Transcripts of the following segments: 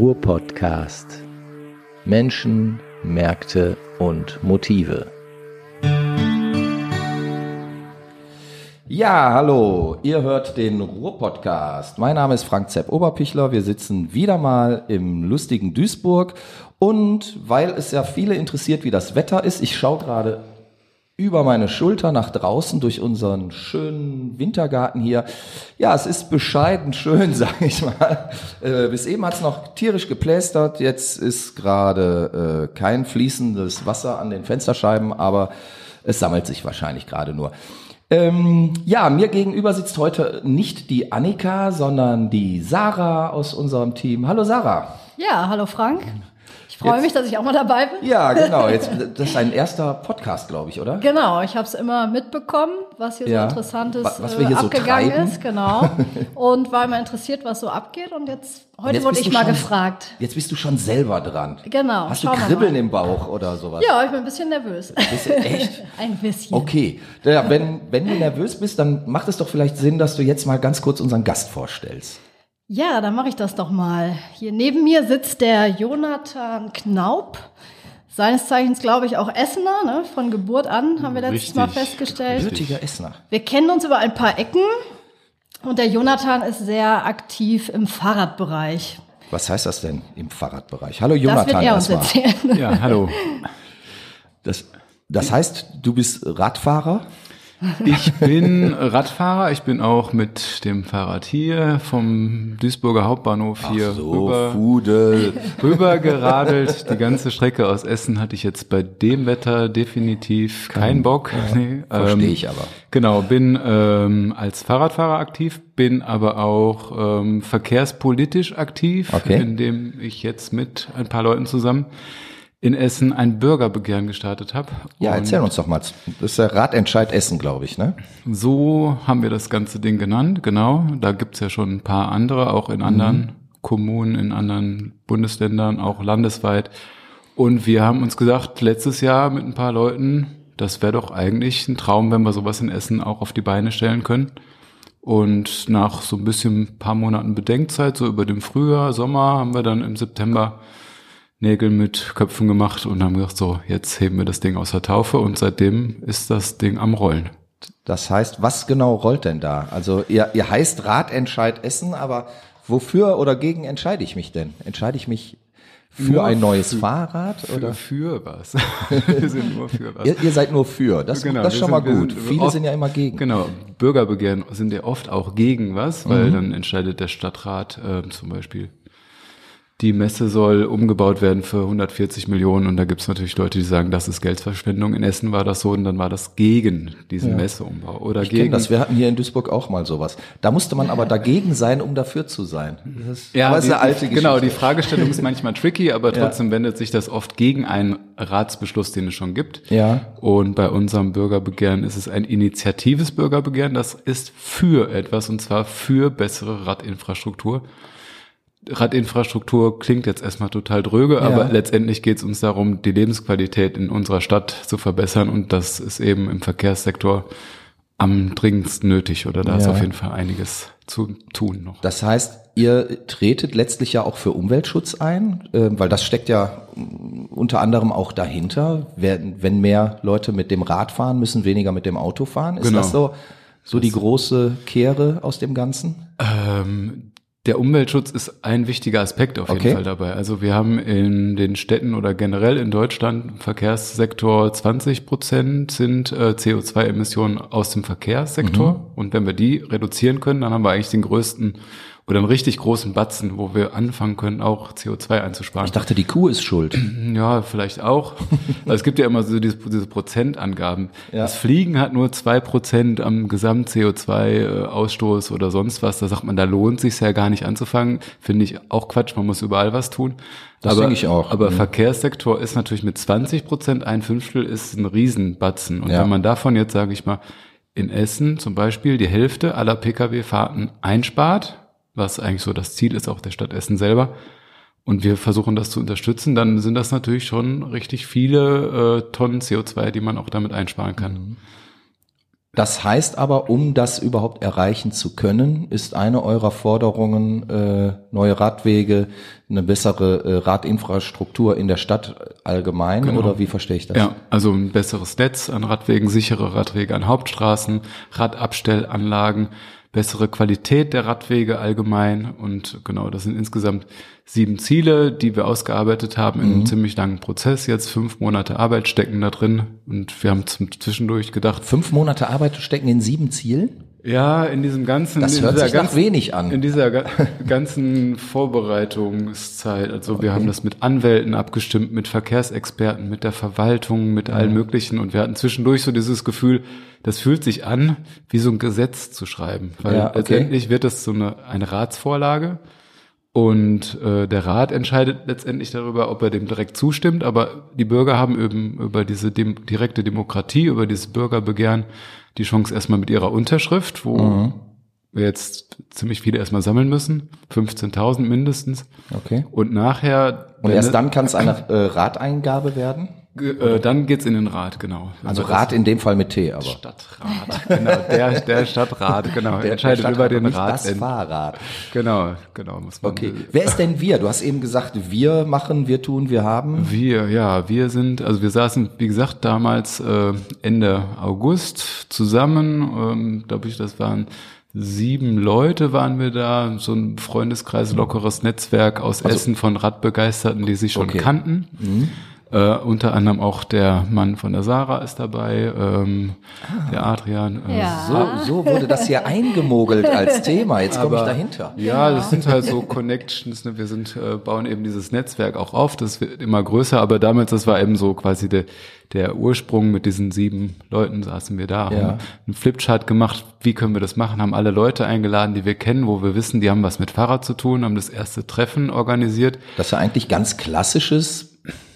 Ruhr-Podcast. Menschen, Märkte und Motive. Ja, hallo, ihr hört den Ruhr-Podcast. Mein Name ist Frank Zepp Oberpichler. Wir sitzen wieder mal im lustigen Duisburg. Und weil es ja viele interessiert, wie das Wetter ist, ich schaue gerade über meine Schulter nach draußen durch unseren schönen Wintergarten hier. Ja, es ist bescheiden schön, sage ich mal. Äh, bis eben hat es noch tierisch geplästert. Jetzt ist gerade äh, kein fließendes Wasser an den Fensterscheiben, aber es sammelt sich wahrscheinlich gerade nur. Ähm, ja, mir gegenüber sitzt heute nicht die Annika, sondern die Sarah aus unserem Team. Hallo Sarah. Ja, hallo Frank freue mich, dass ich auch mal dabei bin. Ja, genau. Jetzt, das ist ein erster Podcast, glaube ich, oder? Genau, ich habe es immer mitbekommen, was hier ja. so interessantes was wir hier äh, abgegangen so ist, genau. Und war immer interessiert, was so abgeht. Und jetzt heute jetzt wurde ich mal schon, gefragt. Jetzt bist du schon selber dran. Genau. Hast du Kribbeln im Bauch oder sowas? Ja, ich bin ein bisschen nervös. Ein bisschen, echt? ein bisschen. Okay. Ja, wenn, wenn du nervös bist, dann macht es doch vielleicht Sinn, dass du jetzt mal ganz kurz unseren Gast vorstellst. Ja, dann mache ich das doch mal. Hier neben mir sitzt der Jonathan Knaup. Seines Zeichens, glaube ich, auch Essener, ne? von Geburt an, haben wir letztes Richtig. Mal festgestellt. Gebürtiger Essener. Wir kennen uns über ein paar Ecken und der Jonathan ist sehr aktiv im Fahrradbereich. Was heißt das denn im Fahrradbereich? Hallo Jonathan. Das wird er uns erzählen. Ja, hallo. Das, das heißt, du bist Radfahrer? Ich bin Radfahrer, ich bin auch mit dem Fahrrad hier vom Duisburger Hauptbahnhof hier so, rüber, Fudel. rüber geradelt. Die ganze Strecke aus Essen hatte ich jetzt bei dem Wetter definitiv keinen Kein, Bock. Ja, nee, Verstehe ähm, ich aber. Genau, bin ähm, als Fahrradfahrer aktiv, bin aber auch ähm, verkehrspolitisch aktiv, okay. indem ich jetzt mit ein paar Leuten zusammen in Essen ein Bürgerbegehren gestartet habe. Ja, erzähl uns doch mal. Das ist der Ratentscheid Essen, glaube ich, ne? So haben wir das ganze Ding genannt, genau. Da gibt's ja schon ein paar andere, auch in anderen mhm. Kommunen, in anderen Bundesländern, auch landesweit. Und wir haben uns gesagt, letztes Jahr mit ein paar Leuten, das wäre doch eigentlich ein Traum, wenn wir sowas in Essen auch auf die Beine stellen können. Und nach so ein bisschen paar Monaten Bedenkzeit, so über dem Frühjahr, Sommer, haben wir dann im September Nägel mit Köpfen gemacht und haben gesagt, so, jetzt heben wir das Ding aus der Taufe und seitdem ist das Ding am Rollen. Das heißt, was genau rollt denn da? Also ihr, ihr heißt Ratentscheid Essen, aber wofür oder gegen entscheide ich mich denn? Entscheide ich mich für nur ein neues für, Fahrrad für, oder für was? wir sind nur für was. Ihr, ihr seid nur für. Das, genau, das ist schon sind, mal gut. Sind, Viele oft, sind ja immer gegen. Genau. Bürgerbegehren sind ja oft auch gegen was, weil mhm. dann entscheidet der Stadtrat äh, zum Beispiel die Messe soll umgebaut werden für 140 Millionen und da gibt es natürlich Leute, die sagen, das ist Geldverschwendung. In Essen war das so und dann war das gegen diesen ja. Messeumbau. Oder ich gegen das. Wir hatten hier in Duisburg auch mal sowas. Da musste man aber dagegen sein, um dafür zu sein. Das ja, ist eine alte Geschichte. Genau, die Fragestellung ist manchmal tricky, aber trotzdem ja. wendet sich das oft gegen einen Ratsbeschluss, den es schon gibt. Ja. Und bei unserem Bürgerbegehren ist es ein initiatives Bürgerbegehren. Das ist für etwas und zwar für bessere Radinfrastruktur. Radinfrastruktur klingt jetzt erstmal total dröge, ja. aber letztendlich geht es uns darum, die Lebensqualität in unserer Stadt zu verbessern und das ist eben im Verkehrssektor am dringendsten nötig oder da ja. ist auf jeden Fall einiges zu tun noch. Das heißt, ihr tretet letztlich ja auch für Umweltschutz ein, äh, weil das steckt ja unter anderem auch dahinter. Wenn mehr Leute mit dem Rad fahren, müssen weniger mit dem Auto fahren. Ist genau. das so, so die große Kehre aus dem Ganzen? Ähm, der Umweltschutz ist ein wichtiger Aspekt auf jeden okay. Fall dabei. Also wir haben in den Städten oder generell in Deutschland im Verkehrssektor 20 Prozent sind äh, CO2-Emissionen aus dem Verkehrssektor. Mhm. Und wenn wir die reduzieren können, dann haben wir eigentlich den größten oder einen richtig großen Batzen, wo wir anfangen können, auch CO2 einzusparen. Ich dachte, die Kuh ist schuld. Ja, vielleicht auch. also es gibt ja immer so diese, diese Prozentangaben. Ja. Das Fliegen hat nur zwei Prozent am Gesamt-CO2-Ausstoß oder sonst was. Da sagt man, da lohnt sich ja gar nicht anzufangen. Finde ich auch Quatsch. Man muss überall was tun. Das denke ich auch. Aber mhm. Verkehrssektor ist natürlich mit 20 Prozent, ein Fünftel ist ein Riesenbatzen. Und ja. wenn man davon jetzt, sage ich mal, in Essen zum Beispiel die Hälfte aller Pkw-Fahrten einspart, was eigentlich so das Ziel ist, auch der Stadt Essen selber. Und wir versuchen das zu unterstützen, dann sind das natürlich schon richtig viele äh, Tonnen CO2, die man auch damit einsparen kann. Mhm. Das heißt aber, um das überhaupt erreichen zu können, ist eine eurer Forderungen äh, neue Radwege, eine bessere äh, Radinfrastruktur in der Stadt allgemein genau. oder wie verstehe ich das? Ja, also ein besseres Netz an Radwegen, sichere Radwege an Hauptstraßen, Radabstellanlagen, bessere Qualität der Radwege allgemein und genau, das sind insgesamt sieben Ziele, die wir ausgearbeitet haben in mhm. einem ziemlich langen Prozess. Jetzt fünf Monate Arbeit stecken da drin und wir haben zum zwischendurch gedacht. Fünf Monate Arbeit stecken in sieben Zielen? Ja, in diesem ganzen, das hört sich ganzen, wenig an. In dieser ganzen Vorbereitungszeit, also wir haben das mit Anwälten abgestimmt, mit Verkehrsexperten, mit der Verwaltung, mit allen möglichen und wir hatten zwischendurch so dieses Gefühl, das fühlt sich an, wie so ein Gesetz zu schreiben, weil ja, okay. letztendlich wird das so eine, eine Ratsvorlage und äh, der Rat entscheidet letztendlich darüber, ob er dem direkt zustimmt. Aber die Bürger haben eben über diese dem direkte Demokratie, über dieses Bürgerbegehren die Chance erstmal mit ihrer Unterschrift, wo mhm. wir jetzt ziemlich viele erstmal sammeln müssen, 15.000 mindestens. Okay. Und nachher. Und erst dann kann es eine äh, Rateingabe werden? Äh, dann geht's in den Rat, genau. Also Rat in dem Fall mit T, aber. Stadtrat, genau. Der, der Stadtrat, genau. Der entscheidet der über den Rat. Das Fahrrad. Genau, genau. Muss man okay. Wer ist denn wir? Du hast eben gesagt, wir machen, wir tun, wir haben. Wir, ja, wir sind, also wir saßen, wie gesagt, damals äh, Ende August zusammen. Ähm, Glaube ich, das waren sieben Leute waren wir da, so ein Freundeskreis, lockeres Netzwerk aus also, Essen von Radbegeisterten, die sich schon okay. kannten. Mhm. Äh, unter anderem auch der Mann von der Sarah ist dabei, ähm, ah. der Adrian. Äh, ja. so, so wurde das hier eingemogelt als Thema. Jetzt komme ich dahinter. Ja, das sind halt so Connections. Ne? Wir sind äh, bauen eben dieses Netzwerk auch auf. Das wird immer größer. Aber damals, das war eben so quasi der der Ursprung mit diesen sieben Leuten saßen wir da, ja. haben einen Flipchart gemacht, wie können wir das machen, haben alle Leute eingeladen, die wir kennen, wo wir wissen, die haben was mit Fahrrad zu tun, haben das erste Treffen organisiert. Das ja eigentlich ganz klassisches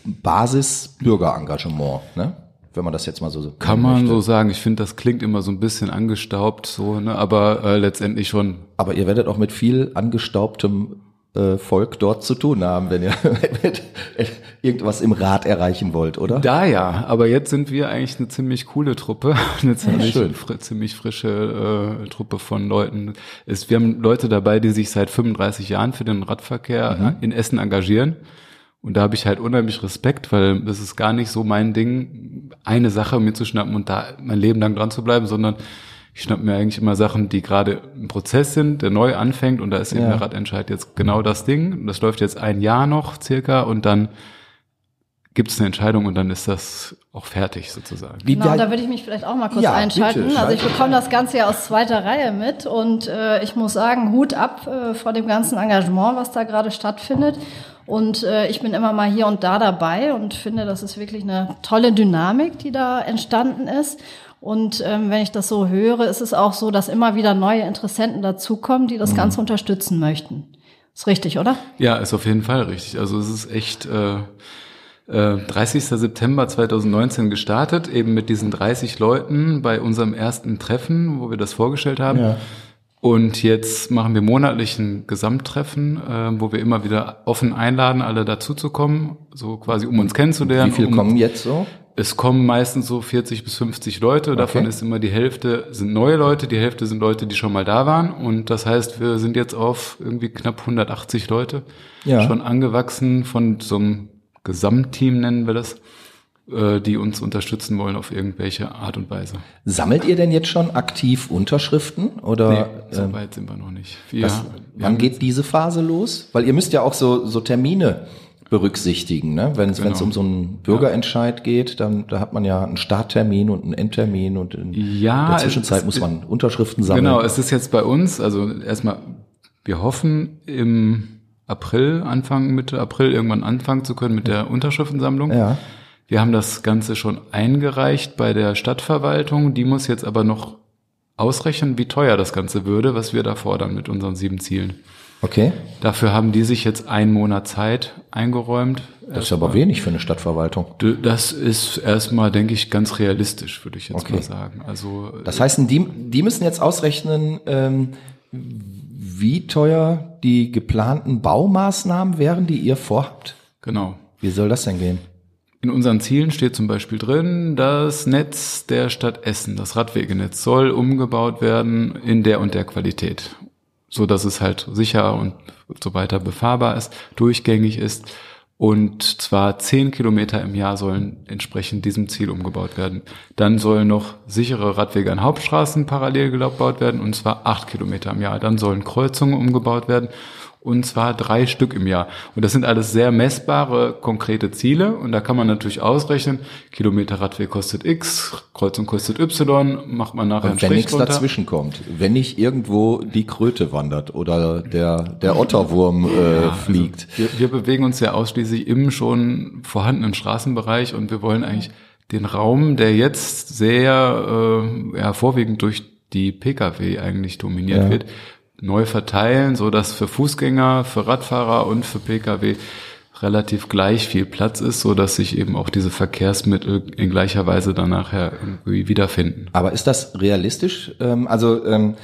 Basis-Bürgerengagement, ne? wenn man das jetzt mal so kann man möchte. so sagen. Ich finde, das klingt immer so ein bisschen angestaubt, so, ne? aber äh, letztendlich schon. Aber ihr werdet auch mit viel angestaubtem äh, Volk dort zu tun haben, wenn ihr irgendwas im Rat erreichen wollt, oder? Da ja, aber jetzt sind wir eigentlich eine ziemlich coole Truppe, eine ziemlich, ja, fr ziemlich frische äh, Truppe von Leuten. Ist, wir haben Leute dabei, die sich seit 35 Jahren für den Radverkehr mhm. in Essen engagieren und da habe ich halt unheimlich Respekt, weil das ist gar nicht so mein Ding, eine Sache mir zu schnappen und da mein Leben lang dran zu bleiben, sondern ich schnapp mir eigentlich immer Sachen, die gerade im Prozess sind, der neu anfängt und da ist eben ja. der Radentscheid jetzt genau das Ding. Das läuft jetzt ein Jahr noch circa und dann gibt es eine Entscheidung und dann ist das auch fertig sozusagen. Genau, da würde ich mich vielleicht auch mal kurz ja, einschalten. Bitte, also ich bekomme das Ganze ja aus zweiter Reihe mit und äh, ich muss sagen, Hut ab äh, vor dem ganzen Engagement, was da gerade stattfindet. Und äh, ich bin immer mal hier und da dabei und finde, das ist wirklich eine tolle Dynamik, die da entstanden ist. Und ähm, wenn ich das so höre, ist es auch so, dass immer wieder neue Interessenten dazukommen, die das mhm. Ganze unterstützen möchten. Ist richtig, oder? Ja, ist auf jeden Fall richtig. Also es ist echt äh, äh, 30. September 2019 gestartet, eben mit diesen 30 Leuten bei unserem ersten Treffen, wo wir das vorgestellt haben. Ja. Und jetzt machen wir monatlich ein Gesamttreffen, äh, wo wir immer wieder offen einladen, alle dazuzukommen, so quasi um uns kennenzulernen. Wie viele um, kommen jetzt so? Es kommen meistens so 40 bis 50 Leute. Okay. Davon ist immer die Hälfte sind neue Leute, die Hälfte sind Leute, die schon mal da waren. Und das heißt, wir sind jetzt auf irgendwie knapp 180 Leute ja. schon angewachsen von so einem Gesamtteam nennen wir das die uns unterstützen wollen auf irgendwelche Art und Weise. Sammelt ihr denn jetzt schon aktiv Unterschriften oder? Nee, so ähm, weit sind wir noch nicht. Wir, das, wann geht diese Phase los? Weil ihr müsst ja auch so, so Termine berücksichtigen, ne? Wenn es genau. um so einen Bürgerentscheid ja. geht, dann da hat man ja einen Starttermin und einen Endtermin und in ja, der Zwischenzeit es, muss man Unterschriften sammeln. Genau, es ist jetzt bei uns, also erstmal, wir hoffen im April, Anfang, Mitte April irgendwann anfangen zu können mit der Unterschriftensammlung. Ja. Wir haben das Ganze schon eingereicht bei der Stadtverwaltung. Die muss jetzt aber noch ausrechnen, wie teuer das Ganze würde, was wir da fordern mit unseren sieben Zielen. Okay. Dafür haben die sich jetzt einen Monat Zeit eingeräumt. Das ist aber wenig für eine Stadtverwaltung. Das ist erstmal, denke ich, ganz realistisch, würde ich jetzt okay. mal sagen. Also das heißt, die, die müssen jetzt ausrechnen, ähm, wie teuer die geplanten Baumaßnahmen wären, die ihr vorhabt. Genau. Wie soll das denn gehen? In unseren Zielen steht zum Beispiel drin, das Netz der Stadt Essen, das Radwegenetz, soll umgebaut werden in der und der Qualität, so dass es halt sicher und so weiter befahrbar ist, durchgängig ist. Und zwar zehn Kilometer im Jahr sollen entsprechend diesem Ziel umgebaut werden. Dann sollen noch sichere Radwege an Hauptstraßen parallel gebaut werden, und zwar acht Kilometer im Jahr. Dann sollen Kreuzungen umgebaut werden und zwar drei Stück im Jahr. Und das sind alles sehr messbare, konkrete Ziele und da kann man natürlich ausrechnen, Kilometer Radweg kostet X, Kreuzung kostet Y, macht man nachher und wenn nichts dazwischen kommt, wenn nicht irgendwo die Kröte wandert oder der, der Otterwurm äh, ja, also fliegt. Also wir, wir bewegen uns ja ausschließlich im schon vorhandenen Straßenbereich und wir wollen eigentlich den Raum, der jetzt sehr äh, ja, vorwiegend durch die Pkw eigentlich dominiert ja. wird, neu verteilen, so dass für Fußgänger, für Radfahrer und für Pkw relativ gleich viel Platz ist, so dass sich eben auch diese Verkehrsmittel in gleicher Weise dann nachher irgendwie wiederfinden. Aber ist das realistisch? Ähm, also ähm,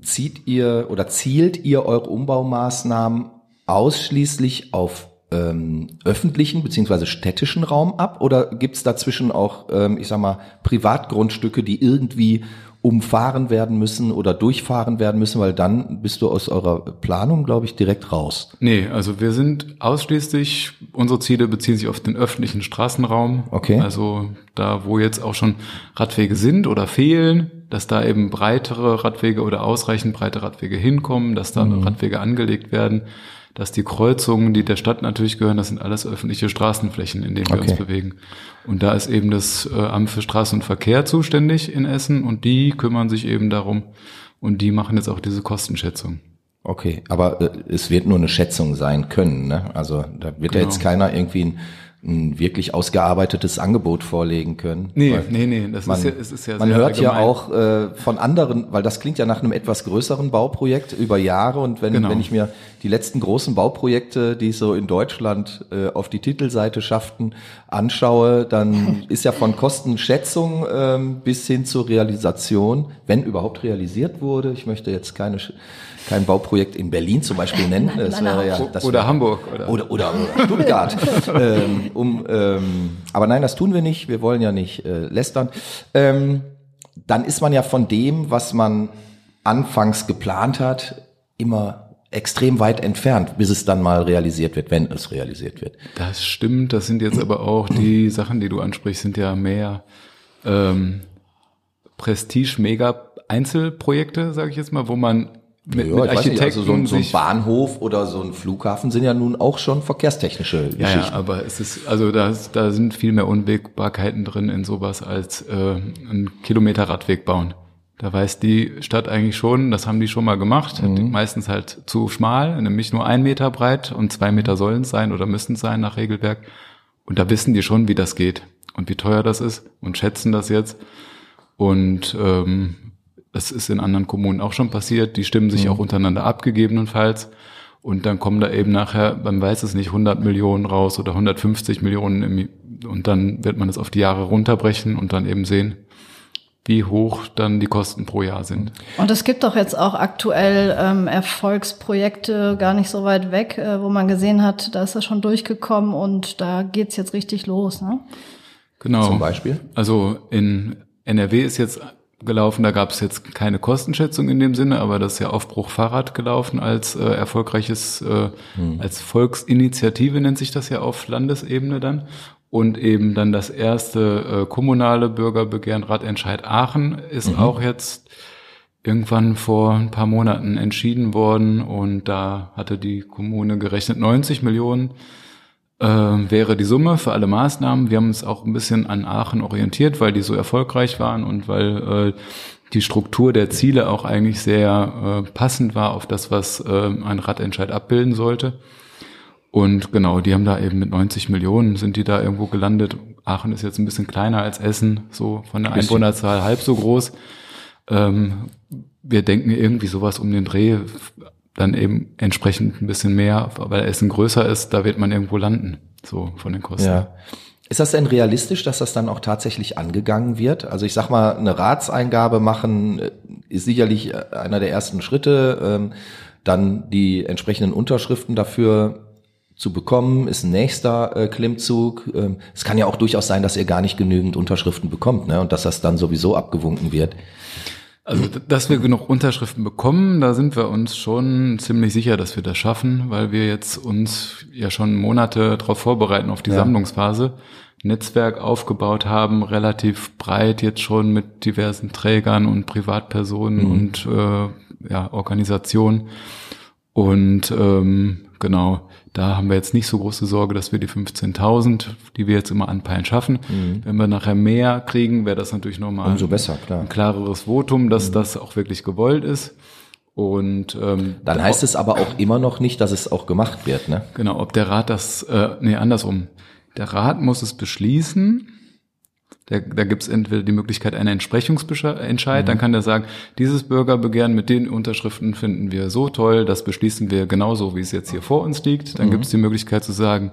zieht ihr oder zielt ihr eure Umbaumaßnahmen ausschließlich auf ähm, öffentlichen beziehungsweise städtischen Raum ab oder gibt es dazwischen auch, ähm, ich sag mal, Privatgrundstücke, die irgendwie umfahren werden müssen oder durchfahren werden müssen, weil dann bist du aus eurer Planung, glaube ich, direkt raus. Nee, also wir sind ausschließlich, unsere Ziele beziehen sich auf den öffentlichen Straßenraum. Okay. Also da, wo jetzt auch schon Radwege sind oder fehlen, dass da eben breitere Radwege oder ausreichend breite Radwege hinkommen, dass da mhm. Radwege angelegt werden dass die Kreuzungen, die der Stadt natürlich gehören, das sind alles öffentliche Straßenflächen, in denen wir okay. uns bewegen. Und da ist eben das äh, Amt für Straßen und Verkehr zuständig in Essen und die kümmern sich eben darum und die machen jetzt auch diese Kostenschätzung. Okay, aber äh, es wird nur eine Schätzung sein können, ne? Also da wird genau. ja jetzt keiner irgendwie ein ein wirklich ausgearbeitetes Angebot vorlegen können. Nee, nee, nee, das man, ist ja, es ist ja Man hört allgemein. ja auch äh, von anderen, weil das klingt ja nach einem etwas größeren Bauprojekt über Jahre und wenn, genau. wenn ich mir die letzten großen Bauprojekte, die so in Deutschland äh, auf die Titelseite schafften, anschaue, dann ist ja von Kostenschätzung ähm, bis hin zur Realisation, wenn überhaupt realisiert wurde, ich möchte jetzt keine kein Bauprojekt in Berlin zum Beispiel nennen. Das wäre ja, das oder wäre, Hamburg. Oder, oder, oder, oder Stuttgart. ähm, um, ähm, aber nein, das tun wir nicht. Wir wollen ja nicht äh, lästern. Ähm, dann ist man ja von dem, was man anfangs geplant hat, immer extrem weit entfernt, bis es dann mal realisiert wird, wenn es realisiert wird. Das stimmt. Das sind jetzt aber auch die Sachen, die du ansprichst, sind ja mehr ähm, Prestige-Mega-Einzelprojekte, sage ich jetzt mal, wo man mit, ja, mit Architekten nicht, also so ein, so ein, Bahnhof oder so ein Flughafen sind ja nun auch schon verkehrstechnische Geschichten. Ja, ja aber es ist, also da, da sind viel mehr Unwägbarkeiten drin in sowas als äh, ein Kilometer Radweg bauen. Da weiß die Stadt eigentlich schon, das haben die schon mal gemacht, mhm. meistens halt zu schmal, nämlich nur ein Meter breit und zwei Meter sollen es sein oder müssen es sein nach Regelwerk. Und da wissen die schon, wie das geht und wie teuer das ist und schätzen das jetzt. Und ähm, das ist in anderen Kommunen auch schon passiert. Die stimmen sich mhm. auch untereinander ab, gegebenenfalls. Und dann kommen da eben nachher, man weiß es nicht, 100 Millionen raus oder 150 Millionen. Im, und dann wird man es auf die Jahre runterbrechen und dann eben sehen, wie hoch dann die Kosten pro Jahr sind. Und es gibt doch jetzt auch aktuell ähm, Erfolgsprojekte gar nicht so weit weg, äh, wo man gesehen hat, da ist das schon durchgekommen und da geht's jetzt richtig los. Ne? Genau. Zum Beispiel? Also in NRW ist jetzt gelaufen. Da gab es jetzt keine Kostenschätzung in dem Sinne, aber das ist ja Aufbruch Fahrrad gelaufen als äh, erfolgreiches, äh, hm. als Volksinitiative nennt sich das ja auf Landesebene dann. Und eben dann das erste äh, kommunale Bürgerbegehren Radentscheid Aachen ist mhm. auch jetzt irgendwann vor ein paar Monaten entschieden worden und da hatte die Kommune gerechnet 90 Millionen äh, wäre die Summe für alle Maßnahmen. Wir haben uns auch ein bisschen an Aachen orientiert, weil die so erfolgreich waren und weil äh, die Struktur der Ziele auch eigentlich sehr äh, passend war auf das, was äh, ein Radentscheid abbilden sollte. Und genau, die haben da eben mit 90 Millionen sind die da irgendwo gelandet. Aachen ist jetzt ein bisschen kleiner als Essen, so von der Einwohnerzahl halb so groß. Ähm, wir denken irgendwie sowas um den Dreh dann eben entsprechend ein bisschen mehr, weil Essen größer ist, da wird man irgendwo landen, so von den Kosten. Ja. Ist das denn realistisch, dass das dann auch tatsächlich angegangen wird? Also ich sag mal, eine Ratseingabe machen äh, ist sicherlich äh, einer der ersten Schritte, ähm, dann die entsprechenden Unterschriften dafür zu bekommen, ist ein nächster äh, Klimmzug. Ähm, es kann ja auch durchaus sein, dass ihr gar nicht genügend Unterschriften bekommt ne? und dass das dann sowieso abgewunken wird. Also, dass wir genug Unterschriften bekommen, da sind wir uns schon ziemlich sicher, dass wir das schaffen, weil wir jetzt uns ja schon Monate darauf vorbereiten auf die ja. Sammlungsphase. Netzwerk aufgebaut haben, relativ breit jetzt schon mit diversen Trägern und Privatpersonen mhm. und äh, ja, Organisationen. Und ähm, genau, da haben wir jetzt nicht so große Sorge, dass wir die 15.000, die wir jetzt immer anpeilen, schaffen. Mhm. Wenn wir nachher mehr kriegen, wäre das natürlich nochmal Umso besser, klar. ein klareres Votum, dass mhm. das auch wirklich gewollt ist. Und ähm, dann heißt es aber auch immer noch nicht, dass es auch gemacht wird, ne? Genau, ob der Rat das, äh, nee, andersrum. Der Rat muss es beschließen da, da gibt es entweder die Möglichkeit einer Entsprechungsentscheid, mhm. dann kann der sagen, dieses Bürgerbegehren mit den Unterschriften finden wir so toll, das beschließen wir genauso, wie es jetzt hier vor uns liegt. Dann mhm. gibt es die Möglichkeit zu sagen,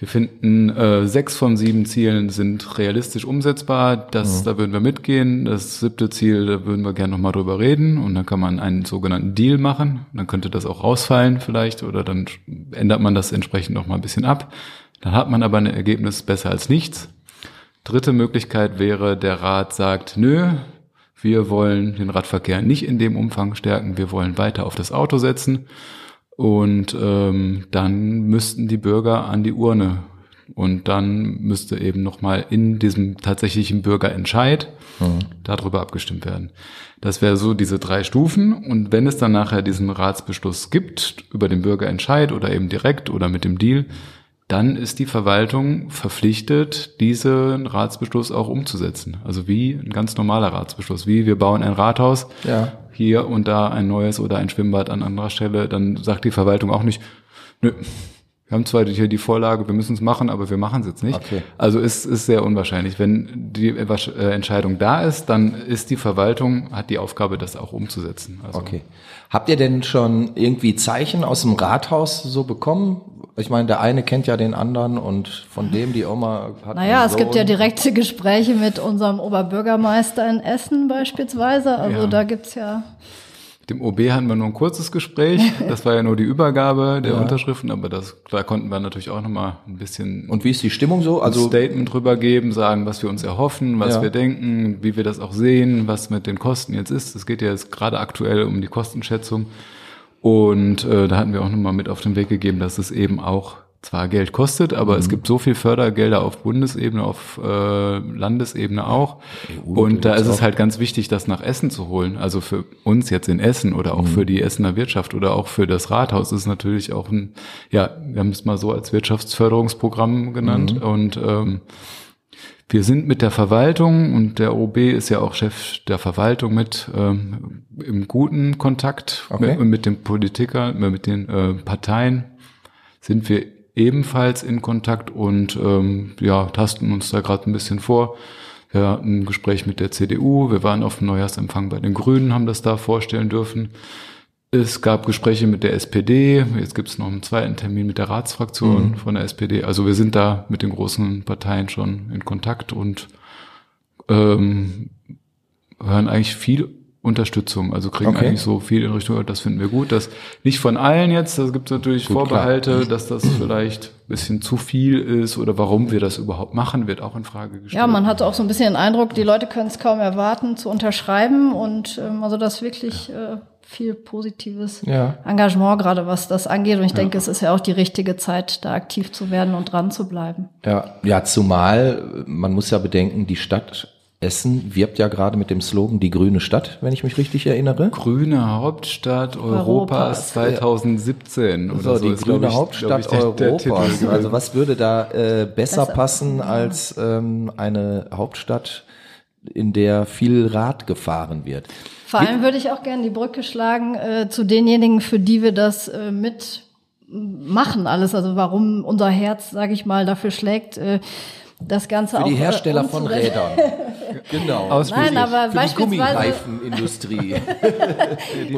wir finden, äh, sechs von sieben Zielen sind realistisch umsetzbar. Das, mhm. da würden wir mitgehen. Das siebte Ziel, da würden wir gerne nochmal drüber reden. Und dann kann man einen sogenannten Deal machen. Dann könnte das auch rausfallen vielleicht oder dann ändert man das entsprechend nochmal ein bisschen ab. Dann hat man aber ein Ergebnis besser als nichts. Dritte Möglichkeit wäre, der Rat sagt, nö, wir wollen den Radverkehr nicht in dem Umfang stärken, wir wollen weiter auf das Auto setzen. Und ähm, dann müssten die Bürger an die Urne. Und dann müsste eben nochmal in diesem tatsächlichen Bürgerentscheid mhm. darüber abgestimmt werden. Das wäre so diese drei Stufen. Und wenn es dann nachher diesen Ratsbeschluss gibt über den Bürgerentscheid oder eben direkt oder mit dem Deal, dann ist die Verwaltung verpflichtet, diesen Ratsbeschluss auch umzusetzen. Also wie ein ganz normaler Ratsbeschluss, wie wir bauen ein Rathaus, ja. hier und da ein neues oder ein Schwimmbad an anderer Stelle, dann sagt die Verwaltung auch nicht, nö, wir haben zwar hier die Vorlage, wir müssen es machen, aber wir machen es jetzt nicht. Okay. Also ist ist sehr unwahrscheinlich. Wenn die äh, Entscheidung da ist, dann ist die Verwaltung hat die Aufgabe, das auch umzusetzen. Also okay. Habt ihr denn schon irgendwie Zeichen aus dem Rathaus so bekommen? Ich meine, der eine kennt ja den anderen und von dem die Oma hat. Naja, es gibt ja direkte Gespräche mit unserem Oberbürgermeister in Essen beispielsweise. Also ja. da gibt's ja dem OB hatten wir nur ein kurzes Gespräch. Das war ja nur die Übergabe der ja. Unterschriften, aber das, da konnten wir natürlich auch nochmal ein bisschen. Und wie ist die Stimmung so? Also ein Statement drüber geben, sagen, was wir uns erhoffen, was ja. wir denken, wie wir das auch sehen, was mit den Kosten jetzt ist. Es geht ja jetzt gerade aktuell um die Kostenschätzung. Und äh, da hatten wir auch nochmal mit auf den Weg gegeben, dass es eben auch zwar Geld kostet, aber mhm. es gibt so viel Fördergelder auf Bundesebene, auf äh, Landesebene auch. EU und da ist es halt ganz wichtig, das nach Essen zu holen. Also für uns jetzt in Essen oder auch mhm. für die Essener Wirtschaft oder auch für das Rathaus ist natürlich auch ein, ja, wir haben es mal so als Wirtschaftsförderungsprogramm genannt mhm. und ähm, wir sind mit der Verwaltung und der OB ist ja auch Chef der Verwaltung mit ähm, im guten Kontakt okay. mit, mit den Politikern, mit den äh, Parteien sind wir ebenfalls in Kontakt und ähm, ja, tasten uns da gerade ein bisschen vor. Wir hatten ein Gespräch mit der CDU, wir waren auf dem Neujahrsempfang bei den Grünen, haben das da vorstellen dürfen. Es gab Gespräche mit der SPD, jetzt gibt es noch einen zweiten Termin mit der Ratsfraktion mhm. von der SPD. Also wir sind da mit den großen Parteien schon in Kontakt und ähm, hören eigentlich viel Unterstützung, also kriegen okay. eigentlich so viel in Richtung, das finden wir gut. Das nicht von allen jetzt, da gibt es natürlich gut, Vorbehalte, klar. dass das vielleicht ein bisschen zu viel ist oder warum wir das überhaupt machen, wird auch in Frage gestellt. Ja, man hatte auch so ein bisschen den Eindruck, die Leute können es kaum erwarten zu unterschreiben und ähm, also das wirklich äh, viel positives ja. Engagement, gerade was das angeht. Und ich ja. denke, es ist ja auch die richtige Zeit, da aktiv zu werden und dran zu bleiben. Ja, ja, zumal man muss ja bedenken, die Stadt Essen wirbt ja gerade mit dem Slogan die grüne Stadt, wenn ich mich richtig erinnere. Grüne Hauptstadt Europas, 2017 oder so. so die grüne ich, Hauptstadt ich, Europas. Also was würde da äh, besser, besser passen als ähm, eine Hauptstadt, in der viel Rad gefahren wird? Vor allem würde ich auch gerne die Brücke schlagen äh, zu denjenigen, für die wir das äh, mit machen alles. Also warum unser Herz, sage ich mal, dafür schlägt. Äh, das Ganze für auch die Hersteller von Rädern. genau. Aus Nein, aber für beispielsweise die Gummireifenindustrie.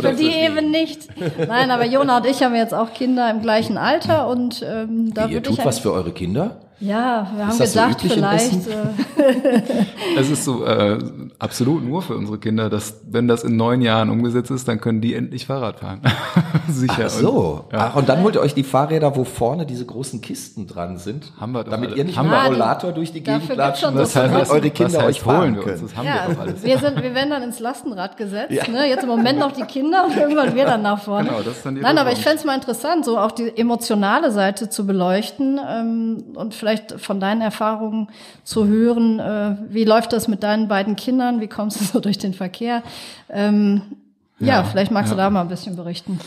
für die eben nicht. Nein, aber Jona und ich haben jetzt auch Kinder im gleichen Alter und ähm, da Wie, ihr tut was für eure Kinder? Ja, wir haben gedacht, so vielleicht. Äh es ist so äh, absolut nur für unsere Kinder, dass wenn das in neun Jahren umgesetzt ist, dann können die endlich Fahrrad fahren. Sicher. Ach so. Und, ja. Ach, und dann holt ihr euch die Fahrräder, wo vorne diese großen Kisten dran sind, haben wir damit alle. ihr nicht haben mit Rollator durch die Gegend klatschen müsst, damit eure Kinder euch fahren können. Das haben ja, wir doch alles. Wir, sind, wir werden dann ins Lastenrad gesetzt. Ja. Ne? Jetzt im Moment noch die Kinder und irgendwann wir dann nach vorne. Genau, das ist dann die Nein, aber ich fände es mal interessant, so auch die emotionale Seite zu beleuchten ähm, und vielleicht von deinen Erfahrungen zu hören, äh, wie läuft das mit deinen beiden Kindern, wie kommst du so durch den Verkehr? Ähm, ja, ja, vielleicht magst ja. du da mal ein bisschen berichten.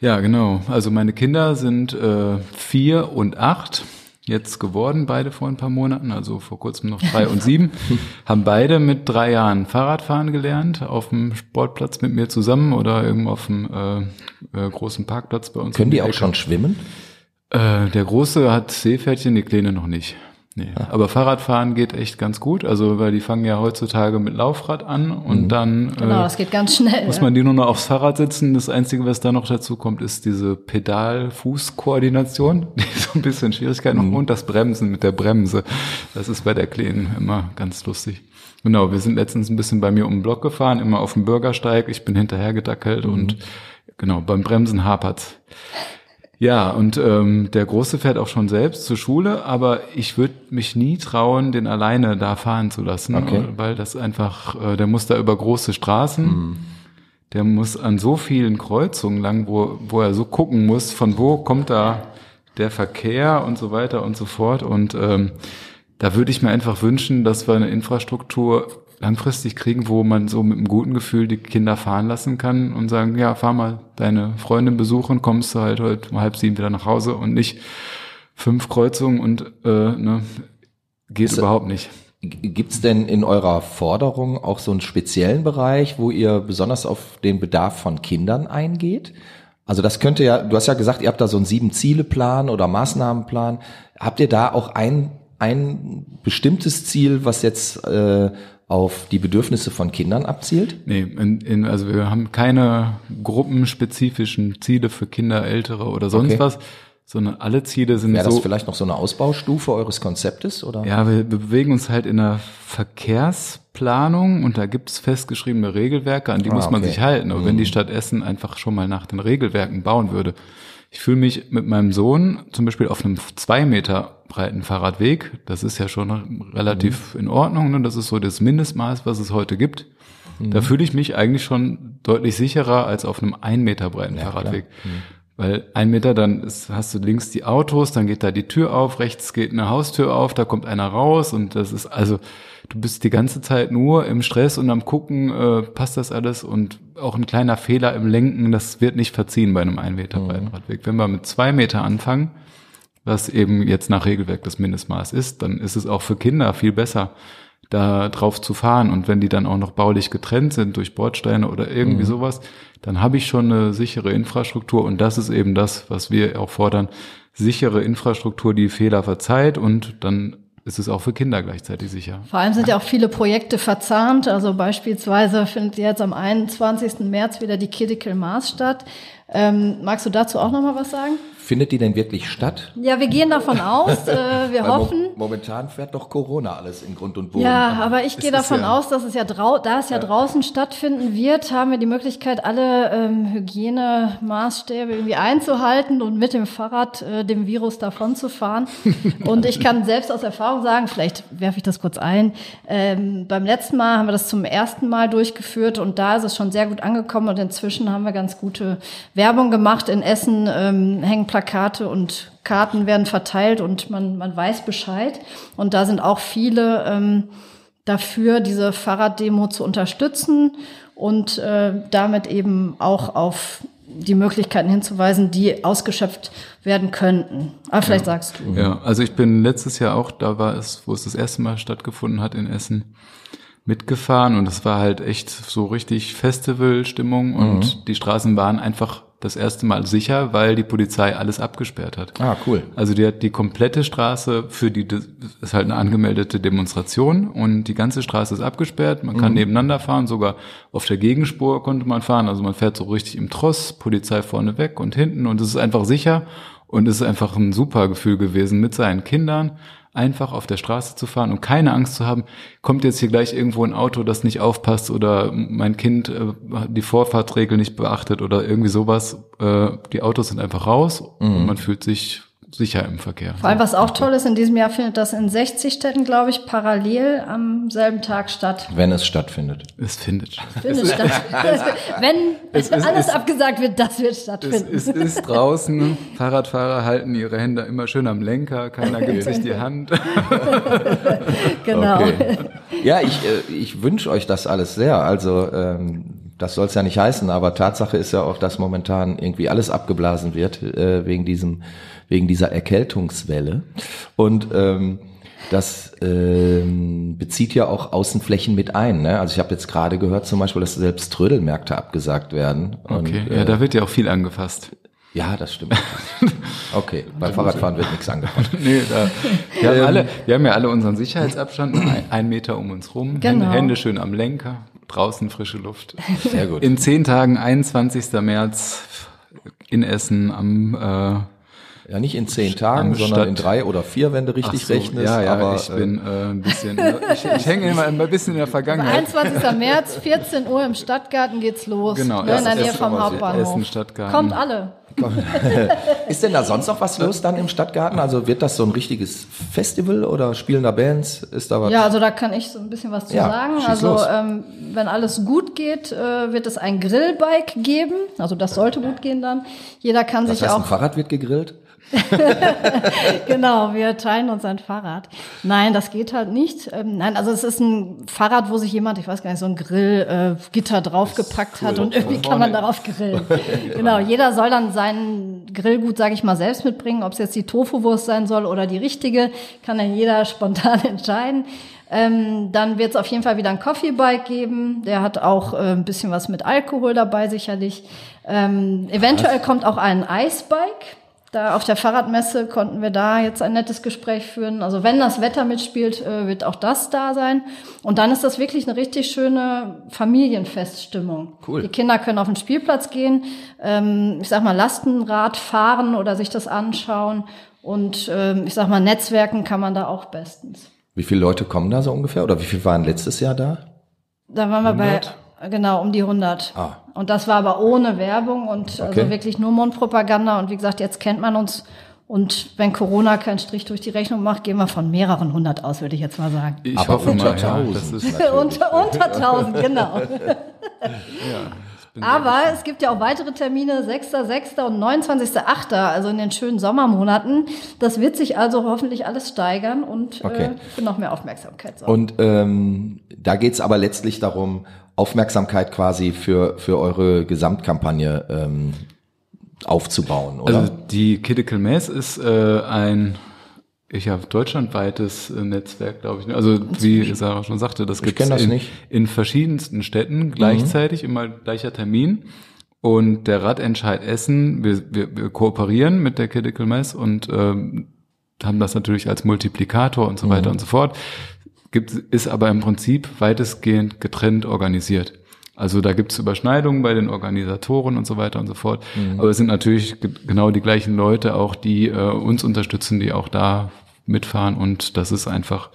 Ja, genau. Also meine Kinder sind äh, vier und acht jetzt geworden, beide vor ein paar Monaten, also vor kurzem noch drei und sieben, haben beide mit drei Jahren Fahrradfahren gelernt, auf dem Sportplatz mit mir zusammen oder irgendwo auf dem äh, äh, großen Parkplatz bei uns. Können die auch schon schwimmen? Äh, der Große hat Seepferdchen, die Kleine noch nicht. Nee. Ja. Aber Fahrradfahren geht echt ganz gut, also weil die fangen ja heutzutage mit Laufrad an und mhm. dann genau, äh, das geht ganz schnell. Muss man die nur noch aufs Fahrrad setzen. Das Einzige, was da noch dazu kommt, ist diese Pedal-Fuß-Koordination, die so ein bisschen Schwierigkeiten mhm. und das Bremsen mit der Bremse. Das ist bei der Kleinen immer ganz lustig. Genau, wir sind letztens ein bisschen bei mir um den Block gefahren, immer auf dem Bürgersteig. Ich bin hinterhergedackelt mhm. und genau beim Bremsen hapert's. Ja, und ähm, der Große fährt auch schon selbst zur Schule, aber ich würde mich nie trauen, den alleine da fahren zu lassen, okay. weil das einfach, äh, der muss da über große Straßen, mhm. der muss an so vielen Kreuzungen lang, wo, wo er so gucken muss, von wo kommt da der Verkehr und so weiter und so fort. Und ähm, da würde ich mir einfach wünschen, dass wir eine Infrastruktur langfristig kriegen, wo man so mit einem guten Gefühl die Kinder fahren lassen kann und sagen, ja, fahr mal deine Freundin besuchen, kommst du halt heute um halb sieben wieder nach Hause und nicht fünf Kreuzungen und äh, ne, geht das überhaupt nicht. Gibt's denn in eurer Forderung auch so einen speziellen Bereich, wo ihr besonders auf den Bedarf von Kindern eingeht? Also das könnte ja, du hast ja gesagt, ihr habt da so einen Sieben-Ziele-Plan oder Maßnahmenplan. Habt ihr da auch ein, ein bestimmtes Ziel, was jetzt äh, auf die Bedürfnisse von Kindern abzielt? Nee, in, in, also wir haben keine gruppenspezifischen Ziele für Kinder, Ältere oder sonst okay. was, sondern alle Ziele sind Wäre so. das vielleicht noch so eine Ausbaustufe eures Konzeptes oder? Ja, wir bewegen uns halt in einer Verkehrsplanung und da gibt's festgeschriebene Regelwerke, an die ah, muss man okay. sich halten. Aber mhm. wenn die Stadt Essen einfach schon mal nach den Regelwerken bauen würde, ich fühle mich mit meinem Sohn zum Beispiel auf einem zwei Meter breiten Fahrradweg. Das ist ja schon relativ mhm. in Ordnung. Ne? Das ist so das Mindestmaß, was es heute gibt. Mhm. Da fühle ich mich eigentlich schon deutlich sicherer als auf einem ein Meter breiten ja, Fahrradweg. Mhm. Weil ein Meter, dann ist, hast du links die Autos, dann geht da die Tür auf, rechts geht eine Haustür auf, da kommt einer raus und das ist also, du bist die ganze Zeit nur im Stress und am gucken, äh, passt das alles und auch ein kleiner Fehler im Lenken, das wird nicht verziehen bei einem ein Meter breiten mhm. Radweg. Wenn wir mit zwei Meter anfangen, was eben jetzt nach Regelwerk das Mindestmaß ist, dann ist es auch für Kinder viel besser, da drauf zu fahren. Und wenn die dann auch noch baulich getrennt sind durch Bordsteine oder irgendwie mhm. sowas, dann habe ich schon eine sichere Infrastruktur und das ist eben das, was wir auch fordern. Sichere Infrastruktur, die Fehler verzeiht und dann ist es auch für Kinder gleichzeitig sicher. Vor allem sind ja auch viele Projekte verzahnt. Also beispielsweise findet jetzt am 21. März wieder die Critical Mass statt. Ähm, magst du dazu auch noch mal was sagen? Findet die denn wirklich statt? Ja, wir gehen davon aus. Äh, wir hoffen. Mo momentan fährt doch Corona alles in Grund und Boden. Ja, aber ich gehe davon ja aus, dass es ja drau da es ja, ja, draußen stattfinden wird, haben wir die Möglichkeit, alle ähm, Hygienemaßstäbe irgendwie einzuhalten und mit dem Fahrrad äh, dem Virus davon zu fahren. und ich kann selbst aus Erfahrung sagen, vielleicht werfe ich das kurz ein. Ähm, beim letzten Mal haben wir das zum ersten Mal durchgeführt und da ist es schon sehr gut angekommen und inzwischen haben wir ganz gute Werbung gemacht. In Essen ähm, hängen Plakate und Karten werden verteilt und man, man weiß Bescheid. Und da sind auch viele ähm, dafür, diese Fahrraddemo zu unterstützen und äh, damit eben auch auf die Möglichkeiten hinzuweisen, die ausgeschöpft werden könnten. Aber vielleicht ja. sagst du. Ja, also ich bin letztes Jahr auch, da war es, wo es das erste Mal stattgefunden hat in Essen, mitgefahren und es war halt echt so richtig Festivalstimmung und mhm. die Straßen waren einfach das erste Mal sicher, weil die Polizei alles abgesperrt hat. Ah, cool. Also die hat die komplette Straße für die, das ist halt eine angemeldete Demonstration und die ganze Straße ist abgesperrt. Man kann mhm. nebeneinander fahren, sogar auf der Gegenspur konnte man fahren. Also man fährt so richtig im Tross, Polizei vorne weg und hinten und es ist einfach sicher Und es ist einfach ein super Gefühl gewesen, mit seinen Kindern einfach auf der Straße zu fahren und keine Angst zu haben, kommt jetzt hier gleich irgendwo ein Auto, das nicht aufpasst oder mein Kind äh, die Vorfahrtregel nicht beachtet oder irgendwie sowas. Äh, die Autos sind einfach raus mhm. und man fühlt sich sicher im Verkehr. Vor allem, was auch toll ist, in diesem Jahr findet das in 60 Städten, glaube ich, parallel am selben Tag statt. Wenn es stattfindet. Es findet statt. Findet statt. Wenn es alles ist, abgesagt wird, das wird stattfinden. Es, es ist draußen. Fahrradfahrer halten ihre Hände immer schön am Lenker. Keiner gibt sich die Hand. genau. Okay. Ja, ich, äh, ich wünsche euch das alles sehr. Also ähm, das soll es ja nicht heißen, aber Tatsache ist ja auch, dass momentan irgendwie alles abgeblasen wird äh, wegen diesem wegen dieser Erkältungswelle. Und ähm, das ähm, bezieht ja auch Außenflächen mit ein. Ne? Also ich habe jetzt gerade gehört zum Beispiel, dass selbst Trödelmärkte abgesagt werden. Okay, und, ja, äh, da wird ja auch viel angefasst. Ja, das stimmt. Okay, beim Fahrradfahren wird nichts angefasst. nee, da, wir, haben ähm, alle, wir haben ja alle unseren Sicherheitsabstand, ein, ein Meter um uns rum, genau. Hände, Hände schön am Lenker, draußen frische Luft. Sehr gut. In zehn Tagen, 21. März in Essen am äh, ja, nicht in zehn Tagen, sondern Stadt. in drei oder vier, wenn du richtig so, rechnest. Ja, ja, aber, ich bin äh, ein bisschen, ich, ich hänge immer ein bisschen in der Vergangenheit. 21. März, 14 Uhr im Stadtgarten geht's los. Genau. Ne, in der Nähe vom Hauptbahnhof. Essen, Stadtgarten. Kommt alle. Ist denn da sonst noch was los dann im Stadtgarten? Also wird das so ein richtiges Festival oder spielen da Bands? Ist da was? Ja, also da kann ich so ein bisschen was zu ja, sagen. Also ähm, wenn alles gut geht, äh, wird es ein Grillbike geben. Also das sollte gut gehen dann. Jeder kann das sich heißt, auch. Ein Fahrrad wird gegrillt? genau, wir teilen uns ein Fahrrad. Nein, das geht halt nicht. Ähm, nein, also es ist ein Fahrrad, wo sich jemand, ich weiß gar nicht, so ein Grillgitter äh, draufgepackt cool. hat und irgendwie kann man darauf grillen. genau, jeder soll dann sein Grillgut, sage ich mal, selbst mitbringen. Ob es jetzt die Tofu-Wurst sein soll oder die richtige, kann dann jeder spontan entscheiden. Ähm, dann wird es auf jeden Fall wieder ein Coffee-Bike geben. Der hat auch äh, ein bisschen was mit Alkohol dabei, sicherlich. Ähm, eventuell kommt auch ein Eisbike. Da auf der Fahrradmesse konnten wir da jetzt ein nettes Gespräch führen. Also wenn das Wetter mitspielt, äh, wird auch das da sein. Und dann ist das wirklich eine richtig schöne Familienfeststimmung. Cool. Die Kinder können auf den Spielplatz gehen, ähm, ich sag mal Lastenrad fahren oder sich das anschauen. Und ähm, ich sag mal, Netzwerken kann man da auch bestens. Wie viele Leute kommen da so ungefähr? Oder wie viele waren letztes Jahr da? Da waren wir 100? bei, genau, um die 100. Ah. Und das war aber ohne Werbung und okay. also wirklich nur Mundpropaganda. Und wie gesagt, jetzt kennt man uns. Und wenn Corona keinen Strich durch die Rechnung macht, gehen wir von mehreren hundert aus, würde ich jetzt mal sagen. Ich aber hoffe unter mal, ja, das ist unter, unter 1000, genau. ja. Aber es gibt ja auch weitere Termine, 6.6. und 29.8., also in den schönen Sommermonaten. Das wird sich also hoffentlich alles steigern und äh, okay. äh, für noch mehr Aufmerksamkeit sorgen. Und ähm, da geht's aber letztlich darum, Aufmerksamkeit quasi für, für eure Gesamtkampagne ähm, aufzubauen, oder? Also die Critical Mass ist äh, ein ich habe deutschlandweites äh, Netzwerk, glaube ich. Also wie Sarah schon sagte, das gibt es in, in, verschiedensten Städten gleichzeitig, mhm. immer gleicher Termin. Und der Radentscheid Essen, wir, wir, wir kooperieren mit der Critical Mass und ähm, haben das natürlich als Multiplikator und so weiter mhm. und so fort. Gibt, ist aber im Prinzip weitestgehend getrennt organisiert. Also da gibt's Überschneidungen bei den Organisatoren und so weiter und so fort. Mhm. Aber es sind natürlich genau die gleichen Leute auch, die äh, uns unterstützen, die auch da mitfahren. Und das ist einfach,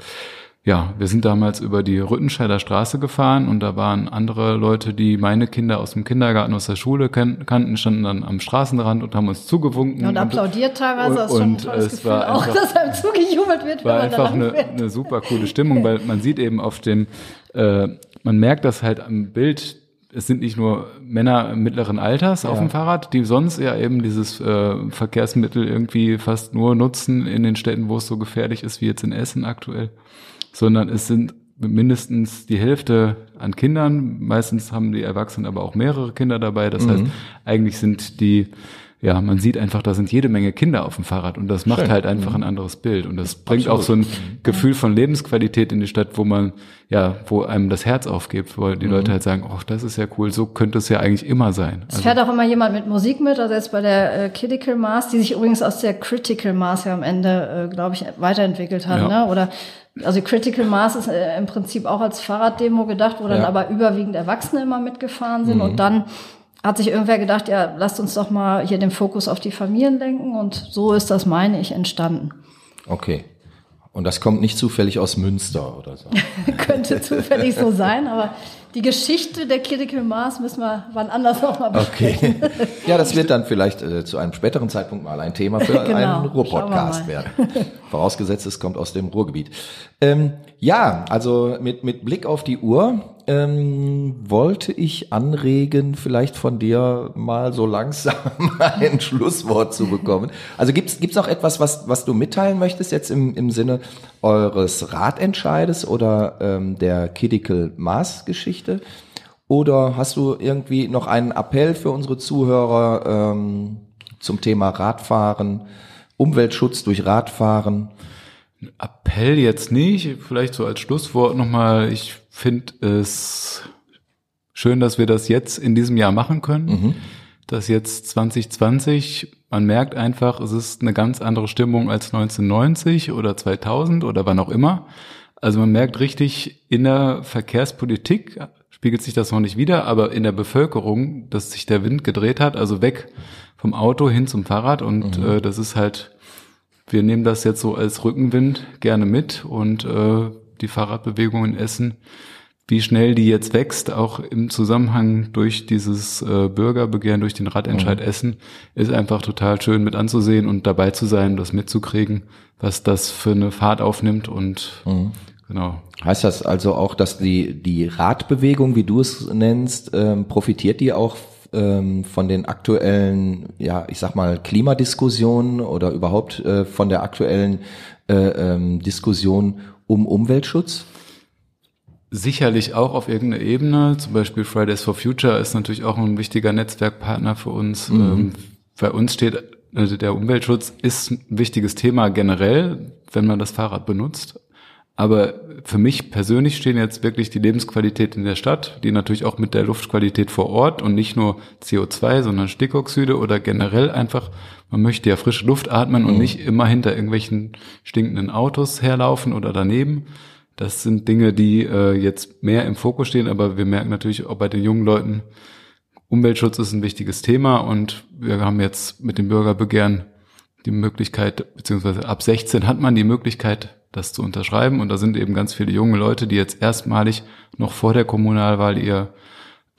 ja, wir sind damals über die Rüttenscheider Straße gefahren und da waren andere Leute, die meine Kinder aus dem Kindergarten, aus der Schule kannten, standen dann am Straßenrand und haben uns zugewunken. Und applaudiert teilweise, das ist schon ein tolles es Gefühl, war auch, einfach, dass einem zugejubelt wird. War einfach eine, eine super coole Stimmung, weil man sieht eben auf dem äh, man merkt das halt am Bild, es sind nicht nur Männer mittleren Alters ja. auf dem Fahrrad, die sonst ja eben dieses äh, Verkehrsmittel irgendwie fast nur nutzen in den Städten, wo es so gefährlich ist wie jetzt in Essen aktuell, sondern es sind mindestens die Hälfte an Kindern. Meistens haben die Erwachsenen aber auch mehrere Kinder dabei. Das mhm. heißt, eigentlich sind die ja, man sieht einfach, da sind jede Menge Kinder auf dem Fahrrad und das macht Schön. halt einfach mhm. ein anderes Bild und das bringt Absolut. auch so ein Gefühl von Lebensqualität in die Stadt, wo man, ja, wo einem das Herz aufgibt, wo die mhm. Leute halt sagen, oh, das ist ja cool, so könnte es ja eigentlich immer sein. Es also, fährt auch immer jemand mit Musik mit, also jetzt bei der äh, Critical Mass, die sich übrigens aus der Critical Mass ja am Ende, äh, glaube ich, weiterentwickelt hat, ja. ne? oder also Critical Mass ist äh, im Prinzip auch als Fahrraddemo gedacht, wo dann ja. aber überwiegend Erwachsene immer mitgefahren sind mhm. und dann hat sich irgendwer gedacht, ja, lasst uns doch mal hier den Fokus auf die Familien lenken und so ist das, meine ich, entstanden. Okay. Und das kommt nicht zufällig aus Münster oder so. Könnte zufällig so sein, aber die Geschichte der Critical Mass müssen wir wann anders noch mal besprechen. Okay. Ja, das wird dann vielleicht äh, zu einem späteren Zeitpunkt mal ein Thema für genau. einen Ruhr-Podcast werden. Vorausgesetzt, es kommt aus dem Ruhrgebiet. Ähm, ja, also mit, mit Blick auf die Uhr ähm, wollte ich anregen, vielleicht von dir mal so langsam ein Schlusswort zu bekommen. Also gibt's gibt's noch etwas, was was du mitteilen möchtest jetzt im im Sinne eures Ratentscheides oder ähm, der Critical Mass Geschichte? Oder hast du irgendwie noch einen Appell für unsere Zuhörer ähm, zum Thema Radfahren, Umweltschutz durch Radfahren? Appell jetzt nicht, vielleicht so als Schlusswort nochmal, ich finde es schön, dass wir das jetzt in diesem Jahr machen können. Mhm. Das jetzt 2020, man merkt einfach, es ist eine ganz andere Stimmung als 1990 oder 2000 oder wann auch immer. Also man merkt richtig in der Verkehrspolitik spiegelt sich das noch nicht wieder, aber in der Bevölkerung, dass sich der Wind gedreht hat, also weg vom Auto hin zum Fahrrad und mhm. äh, das ist halt, wir nehmen das jetzt so als Rückenwind gerne mit und äh, die Fahrradbewegung in Essen, wie schnell die jetzt wächst, auch im Zusammenhang durch dieses äh, Bürgerbegehren, durch den Radentscheid mhm. Essen, ist einfach total schön mit anzusehen und dabei zu sein, das mitzukriegen, was das für eine Fahrt aufnimmt und mhm. genau. Heißt das also auch, dass die, die Radbewegung, wie du es nennst, ähm, profitiert die auch ähm, von den aktuellen, ja, ich sag mal, Klimadiskussionen oder überhaupt äh, von der aktuellen äh, ähm, Diskussion um Umweltschutz? Sicherlich auch auf irgendeiner Ebene. Zum Beispiel Fridays for Future ist natürlich auch ein wichtiger Netzwerkpartner für uns. Mhm. Ähm, bei uns steht, also der Umweltschutz ist ein wichtiges Thema generell, wenn man das Fahrrad benutzt. Aber für mich persönlich stehen jetzt wirklich die Lebensqualität in der Stadt, die natürlich auch mit der Luftqualität vor Ort und nicht nur CO2, sondern Stickoxide oder generell einfach, man möchte ja frische Luft atmen und mhm. nicht immer hinter irgendwelchen stinkenden Autos herlaufen oder daneben. Das sind Dinge, die äh, jetzt mehr im Fokus stehen, aber wir merken natürlich auch bei den jungen Leuten, Umweltschutz ist ein wichtiges Thema und wir haben jetzt mit dem Bürgerbegehren die Möglichkeit, beziehungsweise ab 16 hat man die Möglichkeit, das zu unterschreiben. Und da sind eben ganz viele junge Leute, die jetzt erstmalig noch vor der Kommunalwahl ihr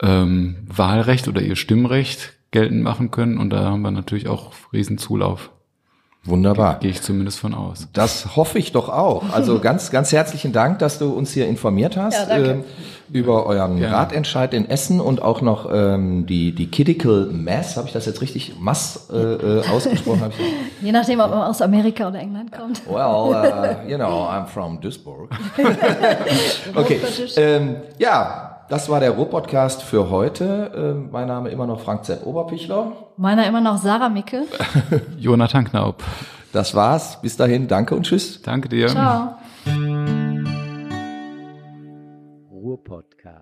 ähm, Wahlrecht oder ihr Stimmrecht geltend machen können. Und da haben wir natürlich auch Riesenzulauf. Wunderbar. Gehe ich zumindest von aus. Das hoffe ich doch auch. Also ganz, ganz herzlichen Dank, dass du uns hier informiert hast ja, äh, über euren ja. Ratentscheid in Essen und auch noch ähm, die, die Critical Mass. Habe ich das jetzt richtig Mass äh, äh ausgesprochen? Je nachdem, ob man aus Amerika oder England kommt. Well, uh, you know, I'm from Duisburg. okay. Ähm, ja, das war der Ruhr-Podcast für heute. Ähm, mein Name immer noch Frank Z. Oberpichler. Meiner immer noch Sarah Micke. Jonathan Knaub. Das war's. Bis dahin. Danke und tschüss. Danke dir. Ciao. Ruhr-Podcast.